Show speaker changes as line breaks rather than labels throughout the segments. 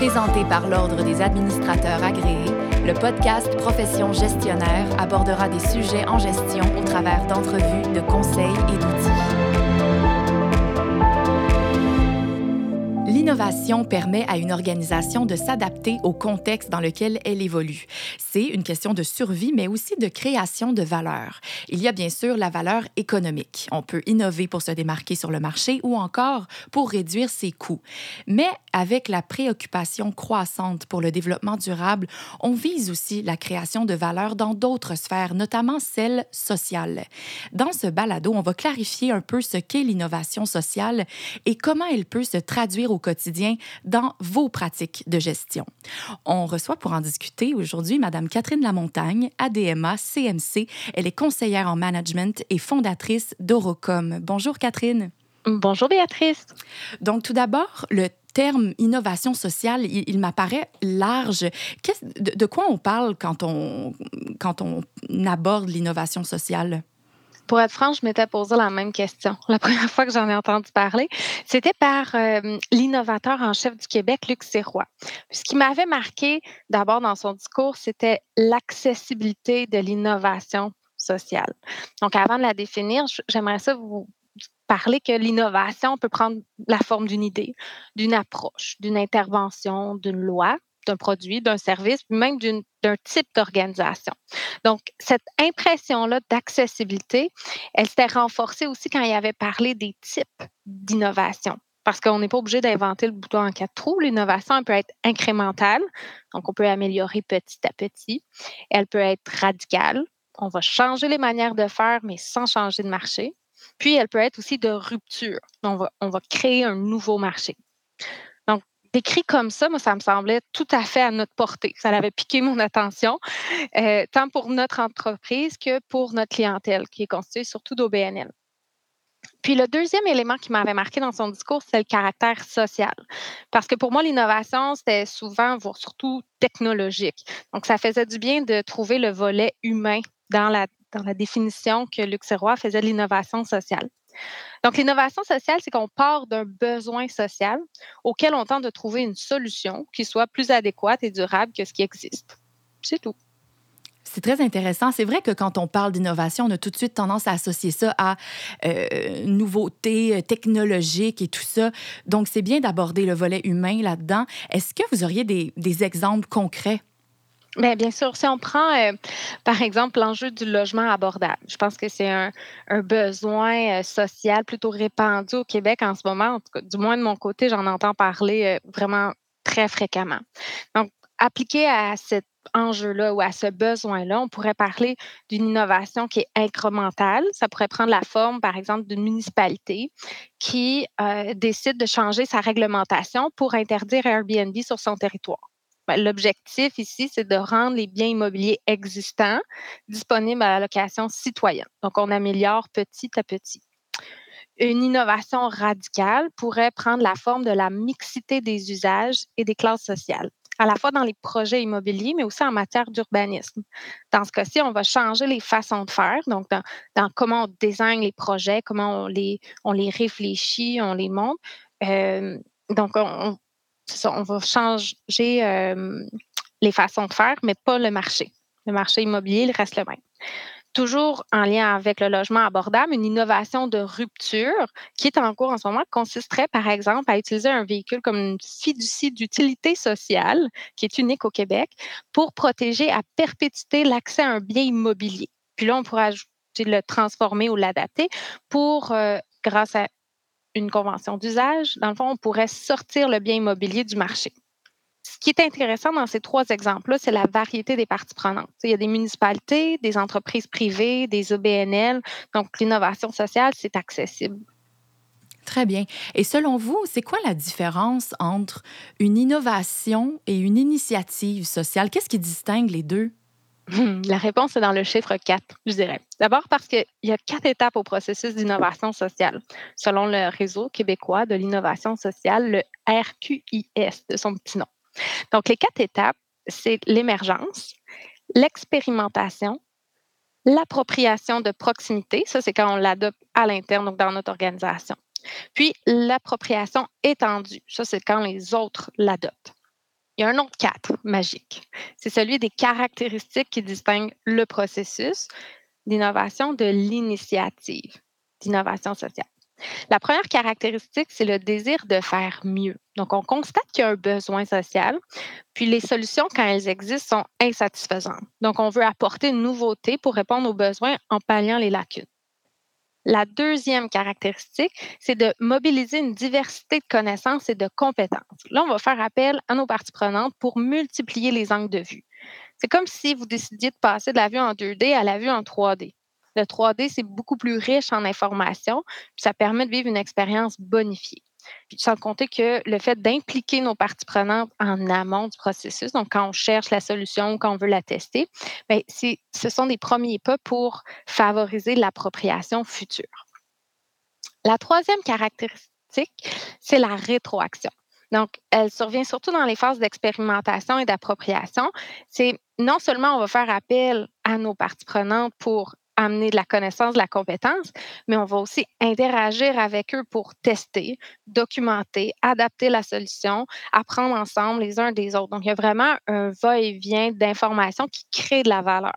Présenté par l'Ordre des administrateurs agréés, le podcast Profession gestionnaire abordera des sujets en gestion au travers d'entrevues, de conseils et d'outils. L'innovation permet à une organisation de s'adapter au contexte dans lequel elle évolue. C'est une question de survie, mais aussi de création de valeur. Il y a bien sûr la valeur économique. On peut innover pour se démarquer sur le marché ou encore pour réduire ses coûts. Mais avec la préoccupation croissante pour le développement durable, on vise aussi la création de valeur dans d'autres sphères, notamment celle sociale. Dans ce balado, on va clarifier un peu ce qu'est l'innovation sociale et comment elle peut se traduire au quotidien dans vos pratiques de gestion. On reçoit pour en discuter aujourd'hui Madame Catherine Lamontagne, ADMA CMC. Elle est conseillère en management et fondatrice d'Orocom. Bonjour Catherine.
Bonjour Béatrice.
Donc tout d'abord, le terme innovation sociale, il, m'apparaît large. De, de, quoi on parle quand on, quand on aborde l'innovation sociale?
Pour être franche, je m'étais posé la même question la première fois que j'en ai entendu parler. C'était par euh, l'innovateur en chef du Québec, Luc Sirois. Ce qui m'avait marqué d'abord dans son discours, c'était l'accessibilité de l'innovation sociale. Donc, avant de la définir, j'aimerais ça vous parler que l'innovation peut prendre la forme d'une idée, d'une approche, d'une intervention, d'une loi, d'un produit, d'un service, même d'un type d'organisation. Donc, cette impression-là d'accessibilité, elle s'était renforcée aussi quand il avait parlé des types d'innovation. Parce qu'on n'est pas obligé d'inventer le bouton en quatre trous. L'innovation, peut être incrémentale, donc on peut améliorer petit à petit. Elle peut être radicale. On va changer les manières de faire, mais sans changer de marché. Puis, elle peut être aussi de rupture. On va créer un nouveau marché décrit comme ça, moi, ça me semblait tout à fait à notre portée. Ça avait piqué mon attention, euh, tant pour notre entreprise que pour notre clientèle, qui est constituée surtout d'OBNL. Puis le deuxième élément qui m'avait marqué dans son discours, c'est le caractère social. Parce que pour moi, l'innovation, c'était souvent, voire surtout technologique. Donc, ça faisait du bien de trouver le volet humain dans la, dans définition que Luc faisait de l'innovation sociale. Donc, l'innovation sociale, c'est qu'on part d'un besoin social auquel on tente de trouver une solution qui soit plus adéquate et durable que ce qui existe. C'est tout.
C'est très intéressant. C'est vrai que quand on parle d'innovation, on a tout de suite tendance à associer ça à euh, nouveautés euh, technologiques et tout ça. Donc, c'est bien d'aborder le volet humain là-dedans. Est-ce que vous auriez des, des exemples concrets?
Bien, bien sûr, si on prend, euh, par exemple, l'enjeu du logement abordable, je pense que c'est un, besoin euh, social plutôt répandu au Québec en ce moment. En tout cas, du moins de mon côté, j'en entends parler euh, vraiment très fréquemment. Donc, appliqué à cet enjeu-là ou à ce besoin-là, on pourrait parler d'une innovation qui est incrémentale. Ça pourrait prendre la forme, par exemple, d'une municipalité qui décide de changer sa réglementation pour interdire Airbnb sur son territoire. Ben, l'objectif ici, c'est de rendre les biens immobiliers existants disponibles à la location citoyenne. Donc, on améliore petit à petit. Une innovation radicale pourrait prendre la forme de la mixité des usages et des classes sociales à la fois dans les projets immobiliers, mais aussi en matière d'urbanisme. Dans ce cas-ci, on va changer les façons de faire, donc dans, comment on désigne les projets, comment on les, on les réfléchit, on les monte. Euh, donc, on, on va changer les façons de faire, mais pas le marché. Le marché immobilier, il reste le même. Toujours en lien avec le logement abordable, une innovation de rupture qui est en cours en ce moment consisterait, par exemple, à utiliser un véhicule comme une fiducie d'utilité sociale, qui est unique au Québec, pour protéger à perpétuité l'accès à un bien immobilier. Puis là, on pourrait le transformer ou l'adapter pour, grâce à une convention d'usage, dans le fond, on pourrait sortir le bien immobilier du marché. Ce qui est intéressant dans ces trois exemples-là, c'est la variété des parties prenantes. Il y a des municipalités, des entreprises privées, des OBNL. Donc, l'innovation sociale, c'est accessible.
Très bien. Et selon vous, c'est quoi la différence entre une innovation et une initiative sociale? Qu'est-ce qui distingue les deux?
La réponse est dans le chiffre 4, je dirais. D'abord parce qu'il y a quatre étapes au processus d'innovation sociale, selon le réseau québécois de l'innovation sociale, le RQIS de son petit nom. Donc, les quatre étapes, c'est l'émergence, l'expérimentation, l'appropriation de proximité, ça c'est quand on l'adopte à l'interne, donc dans notre organisation. Puis l'appropriation étendue, ça c'est quand les autres l'adoptent. Il y a un autre quatre magique. C'est celui des caractéristiques qui distinguent le processus d'innovation de l'initiative d'innovation sociale. La première caractéristique, c'est le désir de faire mieux. Donc, on constate qu'il y a un besoin social, puis les solutions, quand elles existent, sont insatisfaisantes. Donc, on veut apporter une nouveauté pour répondre aux besoins en palliant les lacunes. La deuxième caractéristique, c'est de mobiliser une diversité de connaissances et de compétences. Là, on va faire appel à nos parties prenantes pour multiplier les angles de vue. C'est comme si vous décidiez de passer de la vue en 2D à la vue en 3D. Le 3D, c'est beaucoup plus riche en informations, puis ça permet de vivre une expérience bonifiée. Puis sans compter que le fait d'impliquer nos parties prenantes en amont du processus, donc quand on cherche la solution, quand on veut la tester, bien, ce sont des premiers pas pour favoriser l'appropriation future. La troisième caractéristique, c'est la rétroaction. Donc, elle survient surtout dans les phases d'expérimentation et d'appropriation. C'est non seulement on va faire appel à nos parties prenantes pour amener de la connaissance, de la compétence, mais on va aussi interagir avec eux pour tester, documenter, adapter la solution, apprendre ensemble les uns des autres. Donc, il y a vraiment un va-et-vient d'informations qui crée de la valeur.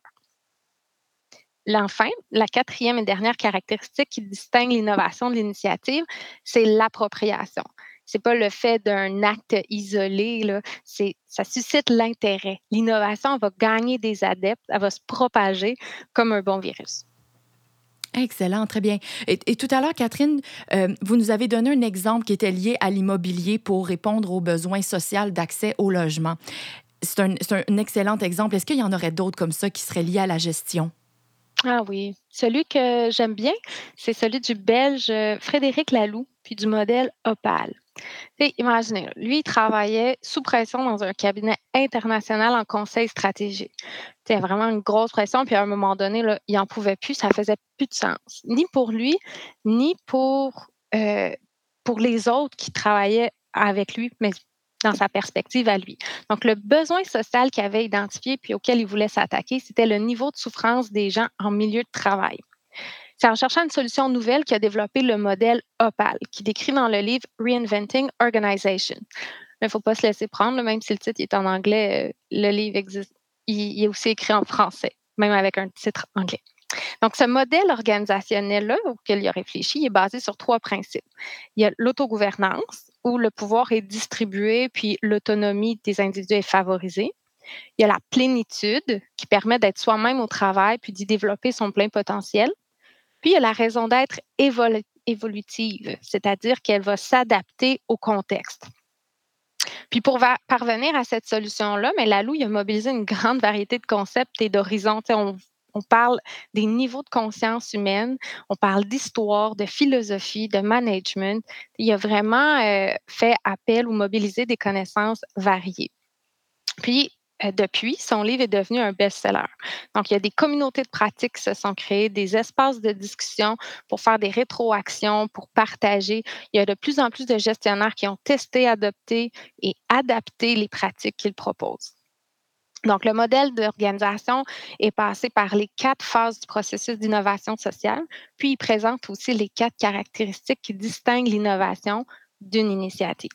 Enfin, la quatrième et dernière caractéristique qui distingue l'innovation de l'initiative, c'est l'appropriation c'est pas le fait d'un acte isolé, c'est, ça suscite l'intérêt. L'innovation va gagner des adeptes, elle va se propager comme un bon virus.
Excellent, très bien. Et, tout à l'heure, Catherine, euh, vous nous avez donné un exemple qui était lié à l'immobilier pour répondre aux besoins sociaux d'accès au logement. C'est un, un, excellent exemple. Est-ce qu'il y en aurait d'autres comme ça qui seraient liés à la gestion?
Ah oui, celui que j'aime bien, c'est celui du Belge euh, Frédéric Laloux, puis du modèle Opal imaginez, lui, il travaillait sous pression dans un cabinet international en conseil stratégique. C'était vraiment une grosse pression, puis à un moment donné, là, il n'en pouvait plus, ça faisait plus de sens, ni pour lui, ni pour, euh, les autres qui travaillaient avec lui, mais dans sa perspective à lui. Donc, le besoin social qu'il avait identifié puis auquel il voulait s'attaquer, c'était le niveau de souffrance des gens en milieu de travail. C'est en cherchant une solution nouvelle qu'il a développé le modèle OPAL, qui décrit dans le livre Reinventing Organization. Il ne faut pas se laisser prendre, même si le titre est en anglais, euh, le livre existe. Il, est aussi écrit en français, même avec un titre anglais. Donc, ce modèle organisationnel-là auquel il a réfléchi est basé sur trois principes. Il y a l'autogouvernance, où le pouvoir est distribué, puis l'autonomie des individus est favorisée. Il y a la plénitude, qui permet d'être soi-même au travail, puis d'y développer son plein potentiel. Puis, il y a la raison d'être évolutive, c'est-à-dire qu'elle va s'adapter au contexte. Puis pour parvenir à cette solution-là, mais Lalou il a mobilisé une grande variété de concepts et d'horizons. On, on, parle des niveaux de conscience humaine, on parle d'histoire, de philosophie, de management. Il a vraiment euh, fait appel ou mobilisé des connaissances variées. Puis, euh, depuis, son livre est devenu un best-seller. Donc, il y a des communautés de pratiques qui se sont créées, des espaces de discussion pour faire des rétroactions, pour partager. Il y a de plus en plus de gestionnaires qui ont testé, adopté et adapté les pratiques qu'ils proposent. Donc, le modèle d'organisation est passé par les quatre phases du processus d'innovation sociale, puis il présente aussi les quatre caractéristiques qui distinguent l'innovation d'une initiative.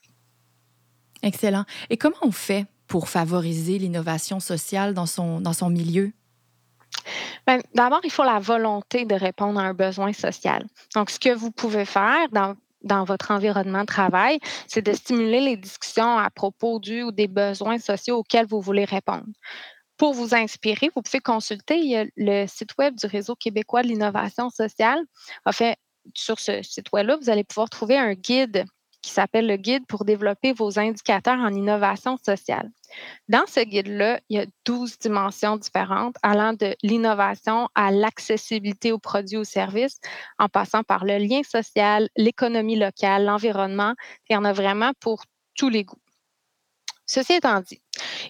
Excellent. Et comment on fait pour favoriser l'innovation sociale dans son, dans son milieu?
Ben, d'abord, il faut la volonté de répondre à un besoin social. Donc, ce que vous pouvez faire dans, dans votre environnement de travail, c'est de stimuler les discussions à propos du ou des besoins sociaux auxquels vous voulez répondre. Pour vous inspirer, vous pouvez consulter le site web du Réseau québécois de l'innovation sociale. En fait, sur ce site web-là, vous allez pouvoir trouver un guide qui s'appelle le guide pour développer vos indicateurs en innovation sociale. Dans ce guide-là, il y a 12 dimensions différentes allant de l'innovation à l'accessibilité aux produits ou services, en passant par le lien social, l'économie locale, l'environnement. Il y en a vraiment pour tous les goûts. Ceci étant dit,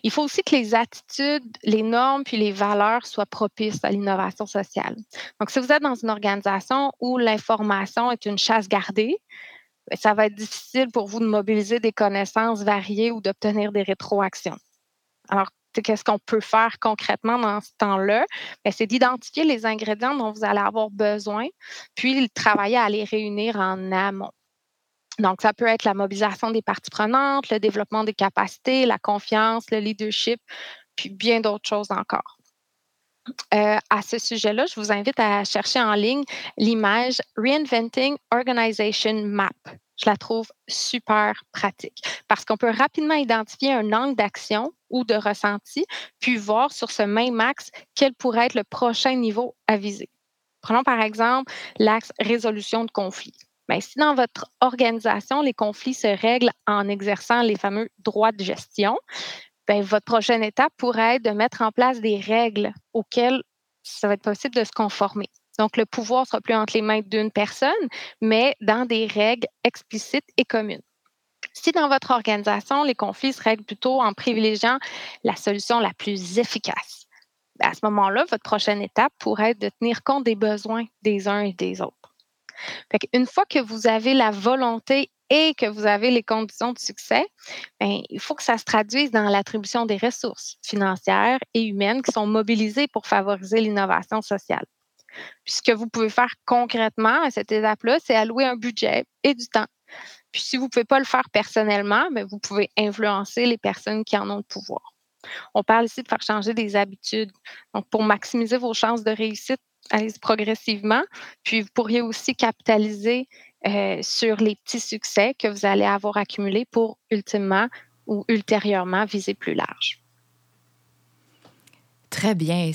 il faut aussi que les attitudes, les normes puis les valeurs soient propices à l'innovation sociale. Donc, si vous êtes dans une organisation où l'information est une chasse gardée, ça va être difficile pour vous de mobiliser des connaissances variées ou d'obtenir des rétroactions. Alors, qu'est-ce qu'on peut faire concrètement dans ce temps-là? Ben, c'est d'identifier les ingrédients dont vous allez avoir besoin, puis travailler à les réunir en amont. Donc, ça peut être la mobilisation des parties prenantes, le développement des capacités, la confiance, le leadership, puis bien d'autres choses encore. Euh, à ce sujet-là, je vous invite à chercher en ligne l'image Reinventing Organization Map. Je la trouve super pratique parce qu'on peut rapidement identifier un angle d'action ou de ressenti, puis voir sur ce même axe quel pourrait être le prochain niveau à viser. Prenons par exemple l'axe résolution de conflits. Bien, si dans votre organisation, les conflits se règlent en exerçant les fameux droits de gestion, bien, votre prochaine étape pourrait être de mettre en place des règles auxquelles ça va être possible de se conformer. Donc, le pouvoir sera plus entre les mains d'une personne, mais dans des règles explicites et communes. Si dans votre organisation, les conflits se règlent plutôt en privilégiant la solution la plus efficace, à ce moment-là, votre prochaine étape pourrait être de tenir compte des besoins des uns et des autres. Une fois que vous avez la volonté et que vous avez les conditions de succès, ben, il faut que ça se traduise dans l'attribution des ressources financières et humaines qui sont mobilisées pour favoriser l'innovation sociale. Puis ce que vous pouvez faire concrètement à cette étape-là, c'est allouer un budget et du temps. Puis si vous ne pouvez pas le faire personnellement, ben, vous pouvez influencer les personnes qui en ont le pouvoir. On parle ici de faire changer des habitudes. Donc, pour maximiser vos chances de réussite, allez progressivement. Puis, vous pourriez aussi capitaliser euh, sur les petits succès que vous allez avoir accumulés pour ultimement ou ultérieurement viser plus large.
Très bien.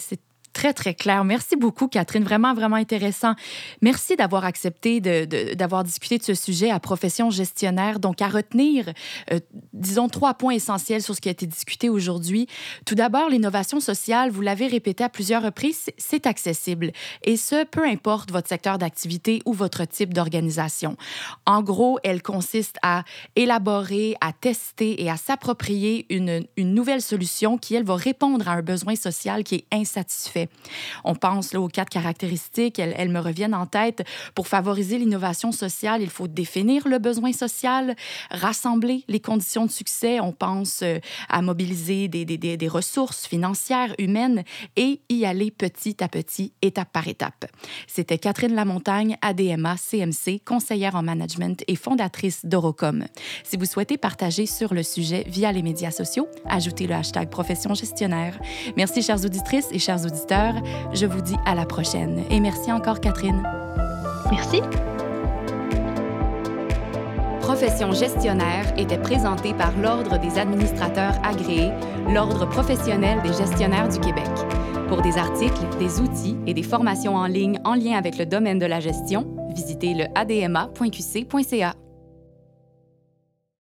Très, très clair. Merci beaucoup, Catherine. Vraiment, vraiment intéressant. Merci d'avoir accepté d'avoir discuté de ce sujet à profession gestionnaire. Donc, à retenir, euh, disons, trois points essentiels sur ce qui a été discuté aujourd'hui. Tout d'abord, l'innovation sociale, vous l'avez répété à plusieurs reprises, c'est accessible. Et ce, peu importe votre secteur d'activité ou votre type d'organisation. En gros, elle consiste à élaborer, à tester et à s'approprier une, une nouvelle solution qui, elle, va répondre à un besoin social qui est insatisfait on pense là, aux quatre caractéristiques, elles, me reviennent en tête. Pour favoriser l'innovation sociale, il faut définir le besoin social, rassembler les conditions de succès. On pense euh, à mobiliser des, des, ressources financières, humaines et y aller petit à petit, étape par étape. C'était Catherine Lamontagne, ADMA, CMC, conseillère en management et fondatrice d'Orocom. Si vous souhaitez partager sur le sujet via les médias sociaux, ajoutez le hashtag profession gestionnaire. Merci, chères auditrices et chers auditeurs je vous dis à la prochaine. Et merci encore, Catherine.
Merci.
Profession gestionnaire était présentée par l'Ordre des administrateurs agréés, l'Ordre professionnel des gestionnaires du Québec. Pour des articles, des outils et des formations en ligne en lien avec le domaine de la gestion, visitez le adma.qc.ca.